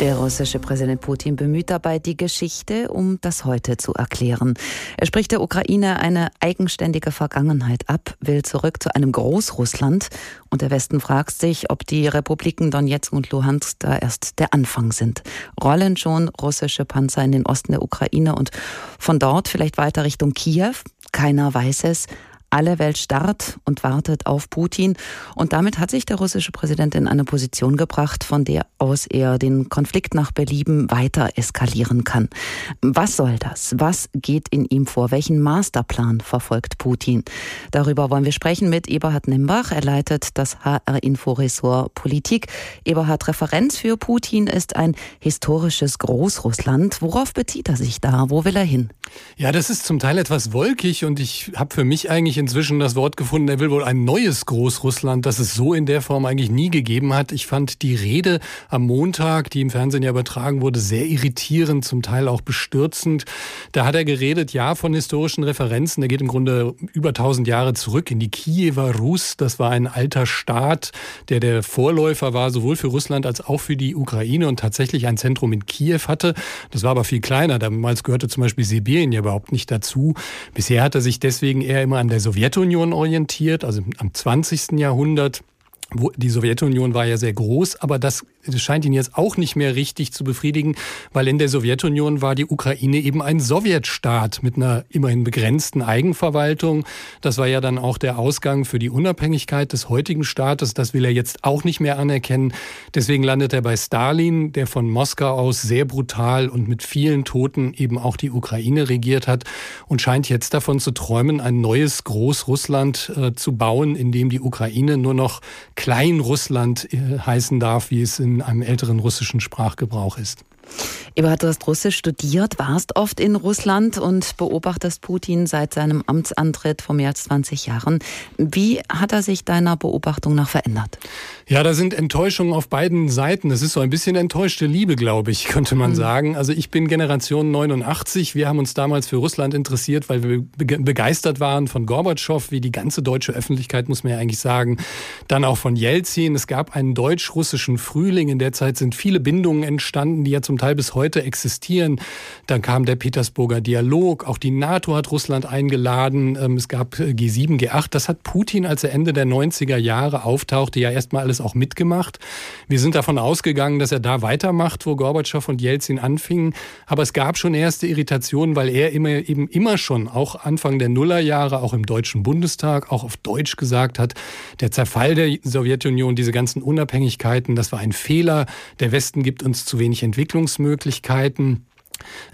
Der russische Präsident Putin bemüht dabei die Geschichte, um das Heute zu erklären. Er spricht der Ukraine eine eigenständige Vergangenheit ab, will zurück zu einem Großrussland und der Westen fragt sich, ob die Republiken Donetsk und Luhansk da erst der Anfang sind. Rollen schon russische Panzer in den Osten der Ukraine und von dort vielleicht weiter Richtung Kiew? Keiner weiß es. Alle Welt starrt und wartet auf Putin. Und damit hat sich der russische Präsident in eine Position gebracht, von der aus er den Konflikt nach Belieben weiter eskalieren kann. Was soll das? Was geht in ihm vor? Welchen Masterplan verfolgt Putin? Darüber wollen wir sprechen mit Eberhard Nimbach. Er leitet das HR-Info-Ressort Politik. Eberhard, Referenz für Putin ist ein historisches Großrussland. Worauf bezieht er sich da? Wo will er hin? Ja, das ist zum Teil etwas wolkig und ich habe für mich eigentlich ich inzwischen das Wort gefunden, er will wohl ein neues Großrussland, das es so in der Form eigentlich nie gegeben hat. Ich fand die Rede am Montag, die im Fernsehen ja übertragen wurde, sehr irritierend, zum Teil auch bestürzend. Da hat er geredet, ja, von historischen Referenzen. Er geht im Grunde über 1000 Jahre zurück in die Kiewer Rus. Das war ein alter Staat, der der Vorläufer war, sowohl für Russland als auch für die Ukraine und tatsächlich ein Zentrum in Kiew hatte. Das war aber viel kleiner. Damals gehörte zum Beispiel Sibirien ja überhaupt nicht dazu. Bisher hat er sich deswegen eher immer an der Sowjetunion orientiert, also am 20. Jahrhundert. Die Sowjetunion war ja sehr groß, aber das das scheint ihn jetzt auch nicht mehr richtig zu befriedigen, weil in der Sowjetunion war die Ukraine eben ein Sowjetstaat mit einer immerhin begrenzten Eigenverwaltung. Das war ja dann auch der Ausgang für die Unabhängigkeit des heutigen Staates. Das will er jetzt auch nicht mehr anerkennen. Deswegen landet er bei Stalin, der von Moskau aus sehr brutal und mit vielen Toten eben auch die Ukraine regiert hat und scheint jetzt davon zu träumen, ein neues Großrussland äh, zu bauen, in dem die Ukraine nur noch Kleinrussland äh, heißen darf, wie es in in einem älteren russischen Sprachgebrauch ist. Eberhard, du hast Russisch studiert, warst oft in Russland und beobachtest Putin seit seinem Amtsantritt vor mehr als 20 Jahren. Wie hat er sich deiner Beobachtung nach verändert? Ja, da sind Enttäuschungen auf beiden Seiten. Es ist so ein bisschen enttäuschte Liebe, glaube ich, könnte man mhm. sagen. Also ich bin Generation 89. Wir haben uns damals für Russland interessiert, weil wir begeistert waren von Gorbatschow, wie die ganze deutsche Öffentlichkeit, muss man ja eigentlich sagen. Dann auch von Jelzin. Es gab einen deutsch-russischen Frühling. In der Zeit sind viele Bindungen entstanden, die ja zum Teil bis heute existieren. Dann kam der Petersburger Dialog, auch die NATO hat Russland eingeladen, ähm, es gab äh, G7, G8. Das hat Putin, als er Ende der 90er Jahre auftauchte, ja erstmal alles auch mitgemacht. Wir sind davon ausgegangen, dass er da weitermacht, wo Gorbatschow und Jelzin anfingen. Aber es gab schon erste Irritationen, weil er immer, eben immer schon, auch Anfang der Nullerjahre, auch im Deutschen Bundestag, auch auf Deutsch gesagt hat, der Zerfall der Sowjetunion, diese ganzen Unabhängigkeiten, das war ein Fehler. Der Westen gibt uns zu wenig Entwicklungsmöglichkeiten. Möglichkeiten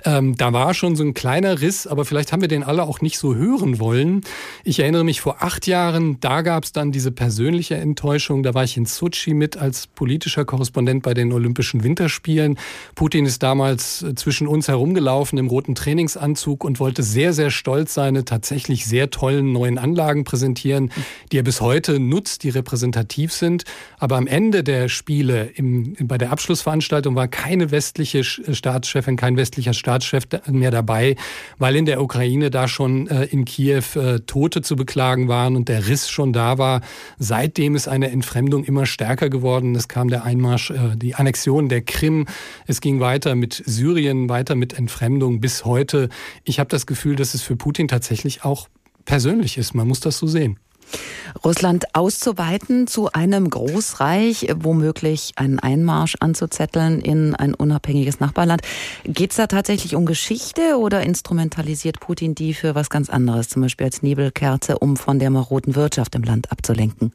ähm, da war schon so ein kleiner Riss, aber vielleicht haben wir den alle auch nicht so hören wollen. Ich erinnere mich vor acht Jahren, da gab es dann diese persönliche Enttäuschung. Da war ich in Sochi mit als politischer Korrespondent bei den Olympischen Winterspielen. Putin ist damals äh, zwischen uns herumgelaufen im roten Trainingsanzug und wollte sehr, sehr stolz seine tatsächlich sehr tollen neuen Anlagen präsentieren, die er bis heute nutzt, die repräsentativ sind. Aber am Ende der Spiele, im, bei der Abschlussveranstaltung, war keine westliche Staatschefin, kein westlicher westlicher Staatschef mehr dabei, weil in der Ukraine da schon äh, in Kiew äh, Tote zu beklagen waren und der Riss schon da war. Seitdem ist eine Entfremdung immer stärker geworden. Es kam der Einmarsch, äh, die Annexion der Krim. Es ging weiter mit Syrien, weiter mit Entfremdung bis heute. Ich habe das Gefühl, dass es für Putin tatsächlich auch persönlich ist. Man muss das so sehen. Russland auszuweiten zu einem Großreich, womöglich einen Einmarsch anzuzetteln in ein unabhängiges Nachbarland. Geht es da tatsächlich um Geschichte oder instrumentalisiert Putin die für was ganz anderes, zum Beispiel als Nebelkerze, um von der maroden Wirtschaft im Land abzulenken?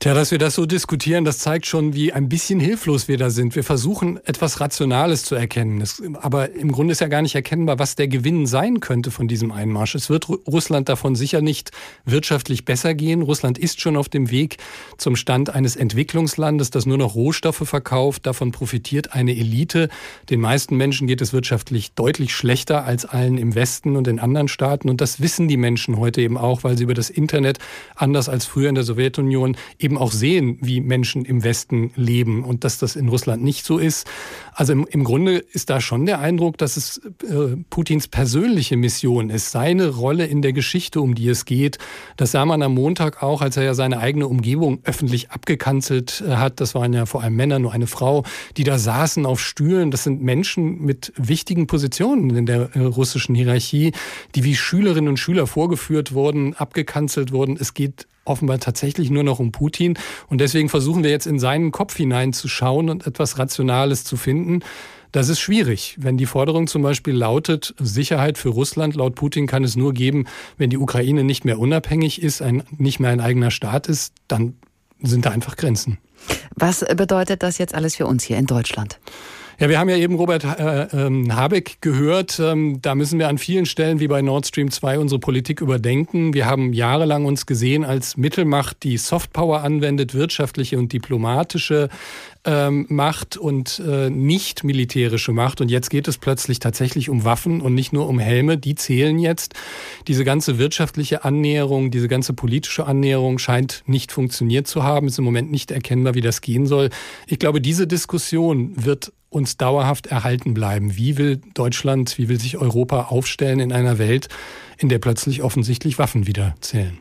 Tja, dass wir das so diskutieren, das zeigt schon, wie ein bisschen hilflos wir da sind. Wir versuchen etwas Rationales zu erkennen. Das, aber im Grunde ist ja gar nicht erkennbar, was der Gewinn sein könnte von diesem Einmarsch. Es wird Russland davon sicher nicht wirtschaftlich besser gehen. Russland ist schon auf dem Weg zum Stand eines Entwicklungslandes, das nur noch Rohstoffe verkauft. Davon profitiert eine Elite. Den meisten Menschen geht es wirtschaftlich deutlich schlechter als allen im Westen und in anderen Staaten. Und das wissen die Menschen heute eben auch, weil sie über das Internet, anders als früher in der Sowjetunion, eben auch sehen, wie Menschen im Westen leben und dass das in Russland nicht so ist. Also im, im Grunde ist da schon der Eindruck, dass es äh, Putins persönliche Mission ist, seine Rolle in der Geschichte, um die es geht. Das sah man am Montag Montag auch, als er ja seine eigene Umgebung öffentlich abgekanzelt äh, hat. Das waren ja vor allem Männer, nur eine Frau, die da saßen auf Stühlen. Das sind Menschen mit wichtigen Positionen in der äh, russischen Hierarchie, die wie Schülerinnen und Schüler vorgeführt wurden, abgekanzelt wurden. Es geht offenbar tatsächlich nur noch um Putin. Und deswegen versuchen wir jetzt in seinen Kopf hineinzuschauen und etwas Rationales zu finden. Das ist schwierig. Wenn die Forderung zum Beispiel lautet, Sicherheit für Russland, laut Putin kann es nur geben, wenn die Ukraine nicht mehr unabhängig ist, ein, nicht mehr ein eigener Staat ist, dann sind da einfach Grenzen. Was bedeutet das jetzt alles für uns hier in Deutschland? Ja, wir haben ja eben Robert äh, äh, Habeck gehört. Ähm, da müssen wir an vielen Stellen wie bei Nord Stream 2 unsere Politik überdenken. Wir haben jahrelang uns gesehen als Mittelmacht, die Softpower anwendet, wirtschaftliche und diplomatische ähm, Macht und äh, nicht militärische Macht. Und jetzt geht es plötzlich tatsächlich um Waffen und nicht nur um Helme. Die zählen jetzt. Diese ganze wirtschaftliche Annäherung, diese ganze politische Annäherung scheint nicht funktioniert zu haben. Ist im Moment nicht erkennbar, wie das gehen soll. Ich glaube, diese Diskussion wird uns dauerhaft erhalten bleiben. Wie will Deutschland, wie will sich Europa aufstellen in einer Welt, in der plötzlich offensichtlich Waffen wieder zählen?